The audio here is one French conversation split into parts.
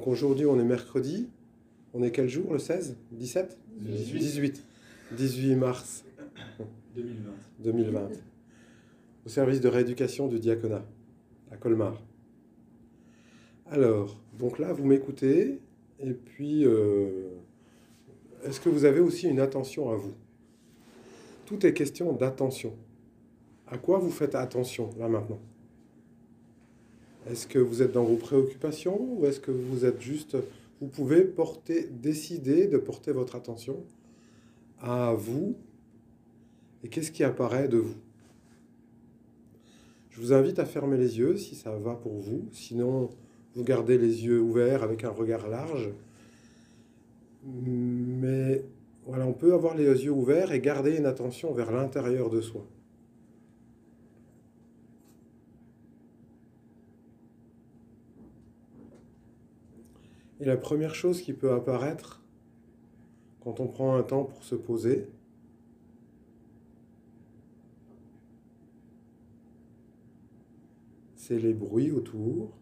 Donc aujourd'hui, on est mercredi. On est quel jour Le 16 17 18. 18. 18 mars 2020. 2020. Au service de rééducation du diaconat à Colmar. Alors, donc là, vous m'écoutez. Et puis, euh, est-ce que vous avez aussi une attention à vous? Tout est question d'attention. À quoi vous faites attention là maintenant? Est-ce que vous êtes dans vos préoccupations ou est-ce que vous êtes juste... Vous pouvez décider de porter votre attention à vous? Et qu'est-ce qui apparaît de vous? Je vous invite à fermer les yeux si ça va pour vous. Sinon, vous gardez les yeux ouverts avec un regard large. Mais voilà, on peut avoir les yeux ouverts et garder une attention vers l'intérieur de soi. Et la première chose qui peut apparaître quand on prend un temps pour se poser, c'est les bruits autour,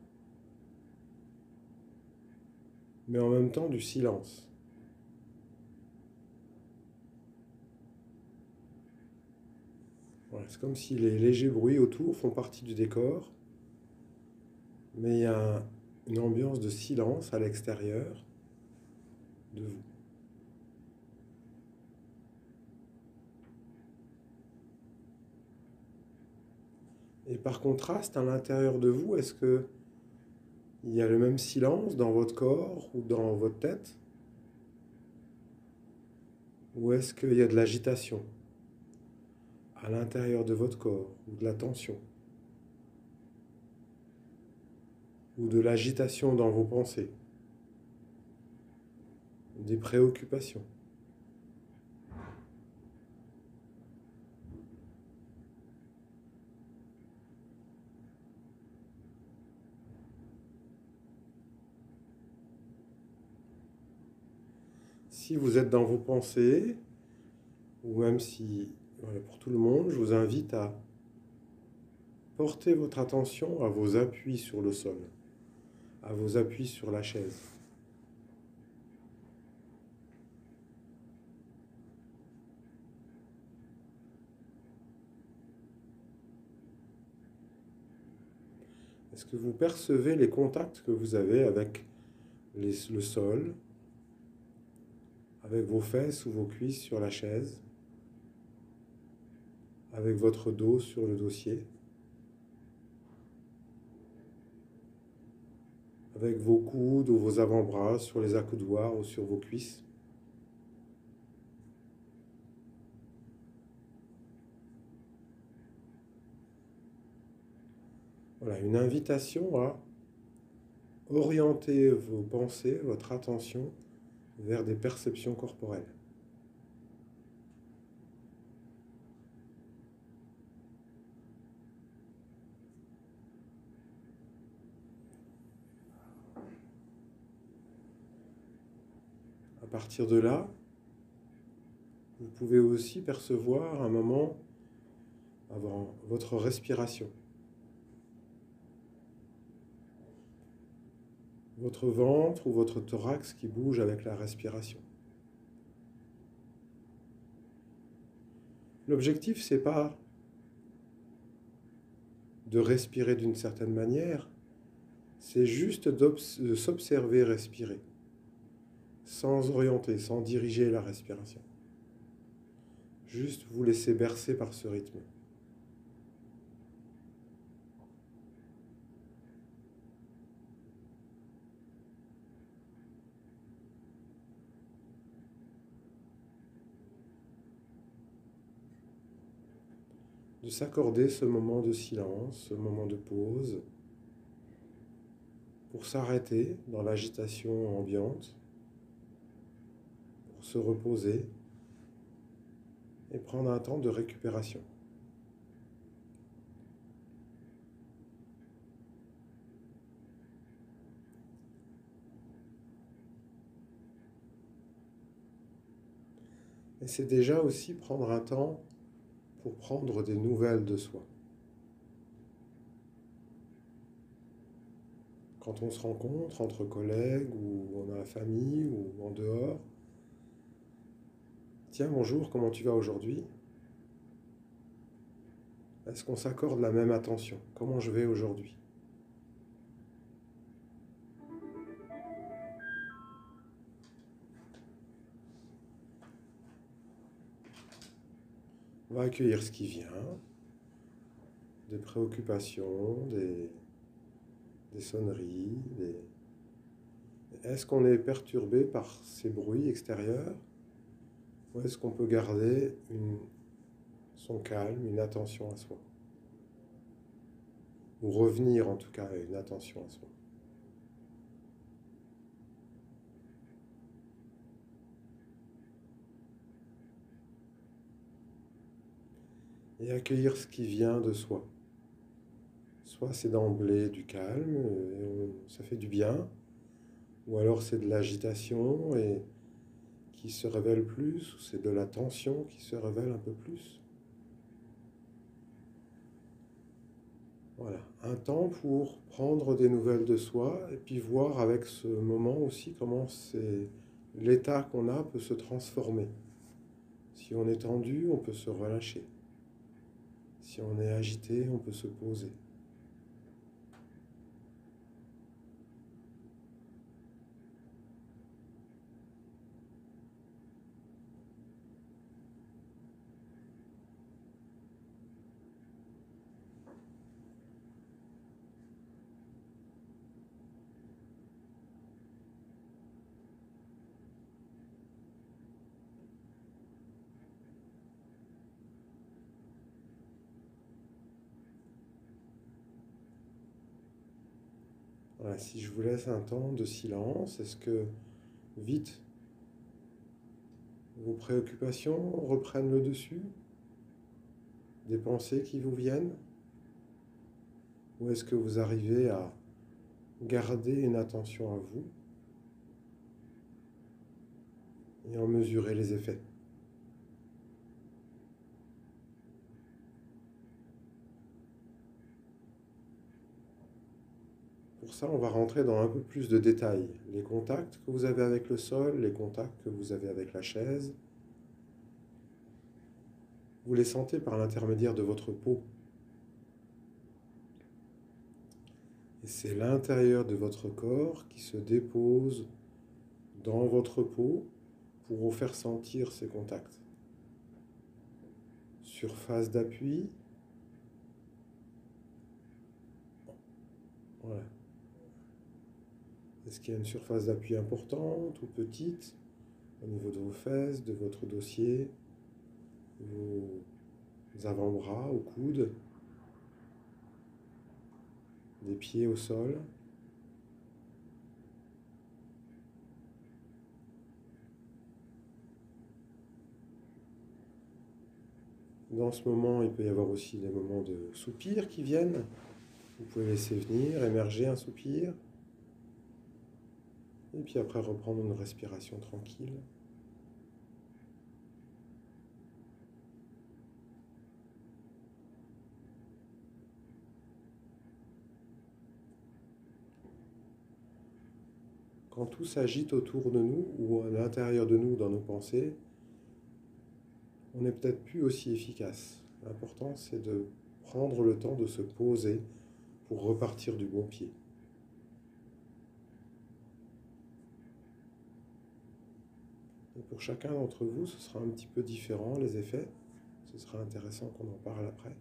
mais en même temps du silence. C'est comme si les légers bruits autour font partie du décor, mais il y a une ambiance de silence à l'extérieur de vous. Et par contraste, à l'intérieur de vous, est-ce que il y a le même silence dans votre corps ou dans votre tête? Ou est-ce qu'il y a de l'agitation à l'intérieur de votre corps ou de la tension? Ou de l'agitation dans vos pensées, des préoccupations. Si vous êtes dans vos pensées, ou même si, pour tout le monde, je vous invite à porter votre attention à vos appuis sur le sol à vos appuis sur la chaise. Est-ce que vous percevez les contacts que vous avez avec le sol, avec vos fesses ou vos cuisses sur la chaise, avec votre dos sur le dossier? Avec vos coudes ou vos avant-bras sur les accoudoirs ou sur vos cuisses. Voilà, une invitation à orienter vos pensées, votre attention vers des perceptions corporelles. Partir de là, vous pouvez aussi percevoir un moment avant votre respiration. Votre ventre ou votre thorax qui bouge avec la respiration. L'objectif, c'est pas de respirer d'une certaine manière, c'est juste de s'observer respirer sans orienter, sans diriger la respiration. Juste vous laisser bercer par ce rythme. de s'accorder ce moment de silence, ce moment de pause, pour s'arrêter dans l'agitation ambiante se reposer et prendre un temps de récupération. Et c'est déjà aussi prendre un temps pour prendre des nouvelles de soi. quand on se rencontre entre collègues ou dans la famille ou en dehors. Tiens, bonjour, comment tu vas aujourd'hui? Est-ce qu'on s'accorde la même attention? Comment je vais aujourd'hui? On va accueillir ce qui vient, des préoccupations, des, sonneries. Est-ce qu'on est perturbé par ces bruits extérieurs? Ou est-ce qu'on peut garder son calme, une attention à soi? Ou revenir en tout cas à une attention à soi? Et accueillir ce qui vient de soi. Soit c'est d'emblée du calme, et ça fait du bien, ou alors c'est de l'agitation et qui se révèle plus, ou c'est de la tension qui se révèle un peu plus? Voilà, un temps pour prendre des nouvelles de soi et puis voir avec ce moment aussi comment l'état qu'on a peut se transformer. Si on est tendu, on peut se relâcher. Si on est agité, on peut se poser. Si je vous laisse un temps de silence, est-ce que vite vos préoccupations reprennent le dessus? Des pensées qui vous viennent? Ou est-ce que vous arrivez à garder une attention à vous et en mesurer les effets? Pour ça, on va rentrer dans un peu plus de détails. Les contacts que vous avez avec le sol, les contacts que vous avez avec la chaise. Vous les sentez par l'intermédiaire de votre peau. Et c'est l'intérieur de votre corps qui se dépose dans votre peau pour vous faire sentir ces contacts. Surface d'appui. Est-ce qu'il y a une surface d'appui importante ou petite au niveau de vos fesses, de votre dossier, vos avant-bras au coude, des pieds au sol? Dans ce moment, il peut y avoir aussi des moments de soupir qui viennent. Vous pouvez laisser venir, émerger un soupir. Et puis après, reprendre une respiration tranquille. Quand tout s'agite autour de nous ou à l'intérieur de nous dans nos pensées, on n'est peut-être plus aussi efficace. L'important, c'est de prendre le temps de se poser pour repartir du bon pied. Pour chacun d'entre vous, ce sera un petit peu différent, les effets. Ce sera intéressant qu'on en parle après.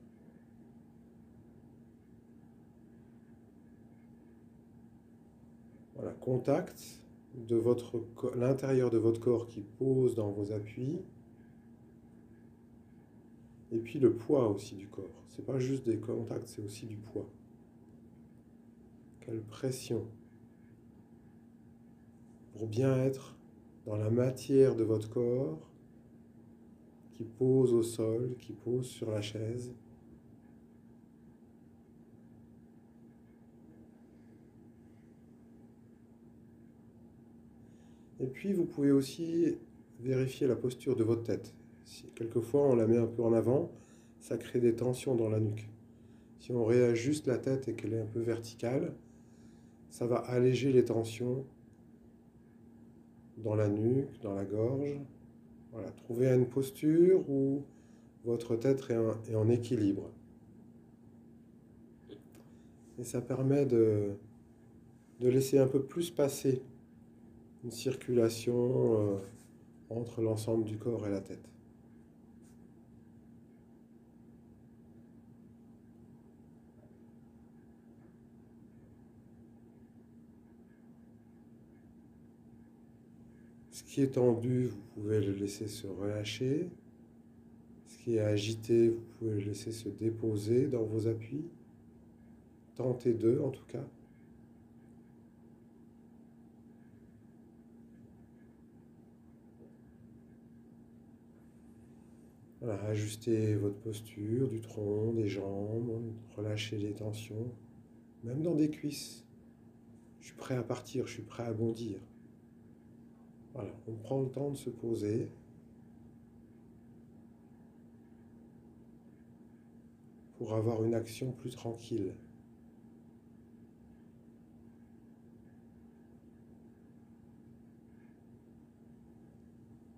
Voilà, contact de votre l'intérieur de votre corps qui pose dans vos appuis. Et puis le poids aussi du corps. C'est pas juste des contacts, c'est aussi du poids. Quelle pression pour bien être dans la matière de votre corps qui pose au sol, qui pose sur la chaise. Et puis vous pouvez aussi vérifier la posture de votre tête. Si, quelquefois on la met un peu en avant, ça crée des tensions dans la nuque. Si on réajuste la tête et qu'elle est un peu verticale, Ça va alléger les tensions dans la nuque, dans la gorge. Voilà, trouvez une posture où votre tête est en, équilibre. Et ça permet de, laisser un peu plus passer une circulation euh, entre l'ensemble du corps et la tête. Ce qui est tendu, vous pouvez le laisser se relâcher. Ce qui est agité, vous pouvez le laisser se déposer dans vos appuis. Tentez deux en tout cas. Ajustez votre posture du tronc, des jambes, relâchez les tensions, même dans des cuisses. Je suis prêt à partir, je suis prêt à bondir. On prend le temps de se poser. pour avoir une action plus tranquille.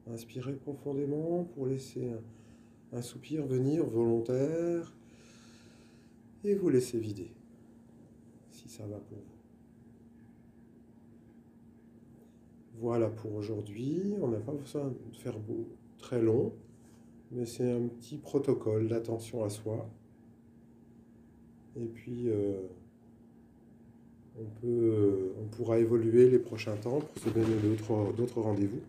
Inspirez profondément pour laisser un, soupir venir volontaire et vous laissez vider si ça va pour vous. Voilà pour aujourd'hui. On n'a pas besoin de faire beau, très long, mais c'est un petit protocole d'attention à soi. Et puis, euh, peut, on pourra évoluer les prochains temps pour se donner d'autres rendez-vous.